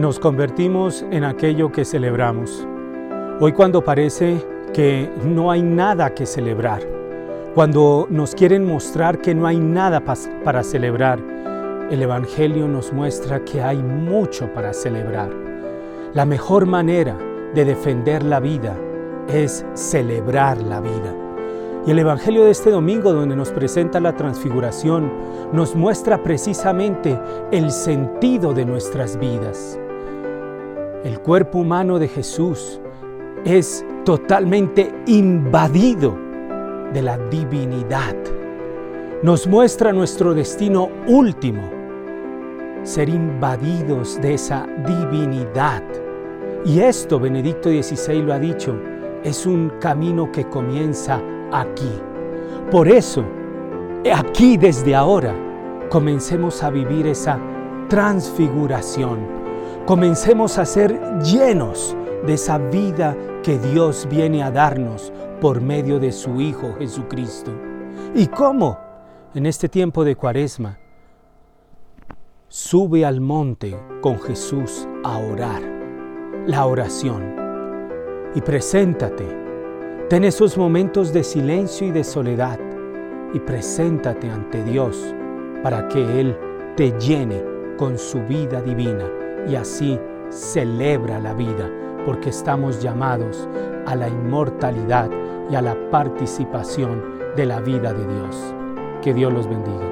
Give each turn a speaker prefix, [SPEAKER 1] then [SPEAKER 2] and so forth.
[SPEAKER 1] nos convertimos en aquello que celebramos. Hoy cuando parece que no hay nada que celebrar, cuando nos quieren mostrar que no hay nada para celebrar, el Evangelio nos muestra que hay mucho para celebrar. La mejor manera de defender la vida es celebrar la vida. Y el Evangelio de este domingo, donde nos presenta la transfiguración, nos muestra precisamente el sentido de nuestras vidas. El cuerpo humano de Jesús es totalmente invadido de la divinidad. Nos muestra nuestro destino último, ser invadidos de esa divinidad. Y esto, Benedicto XVI lo ha dicho, es un camino que comienza aquí. Por eso, aquí desde ahora, comencemos a vivir esa transfiguración. Comencemos a ser llenos de esa vida que Dios viene a darnos por medio de su Hijo Jesucristo. ¿Y cómo? En este tiempo de cuaresma, sube al monte con Jesús a orar. La oración. Y preséntate Ten esos momentos de silencio y de soledad y preséntate ante Dios para que Él te llene con su vida divina y así celebra la vida porque estamos llamados a la inmortalidad y a la participación de la vida de Dios. Que Dios los bendiga.